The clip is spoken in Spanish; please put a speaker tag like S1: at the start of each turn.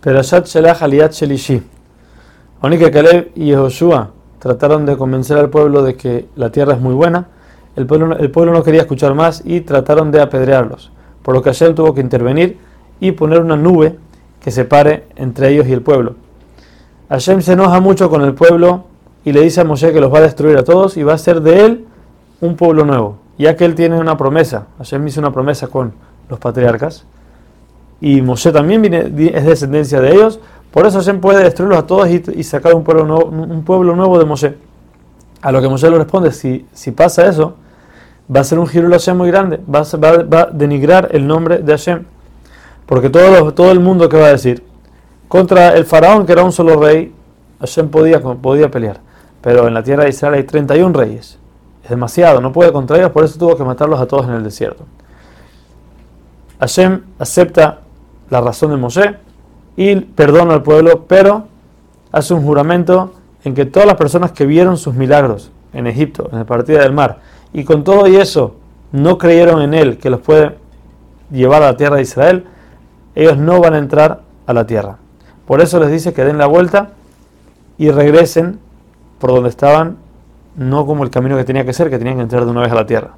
S1: Perashat Shelach Aliyat Shelishi. Aunque Caleb y Joshua trataron de convencer al pueblo de que la tierra es muy buena, el pueblo, el pueblo no quería escuchar más y trataron de apedrearlos. Por lo que Hashem tuvo que intervenir y poner una nube que separe entre ellos y el pueblo. Hashem se enoja mucho con el pueblo y le dice a Moshe que los va a destruir a todos y va a hacer de él un pueblo nuevo, ya que él tiene una promesa. Hashem hizo una promesa con los patriarcas y Moshe también es descendencia de ellos, por eso Hashem puede destruirlos a todos y, sacar un pueblo, nuevo, un pueblo nuevo de Moshe. A lo que Moshe le responde, si, pasa eso, va a ser un giro Hashem muy grande, va a, denigrar el nombre de Hashem. Porque todo, todo el mundo que va a decir, contra el faraón que era un solo rey, Hashem podía, podía pelear. Pero en la tierra de Israel hay 31 reyes. Es demasiado, no puede contra ellos, por eso tuvo que matarlos a todos en el desierto. Hashem acepta la razón de Moshe y perdona al pueblo, pero hace un juramento en que todas las personas que vieron sus milagros en Egipto, en la partida del mar, y con todo y eso no creyeron en él que los puede llevar a la tierra de Israel, ellos no van a entrar a la tierra. Por eso les dice que den la vuelta y regresen por donde estaban, no como el camino que tenía que ser, que tenían que entrar de una vez a la tierra.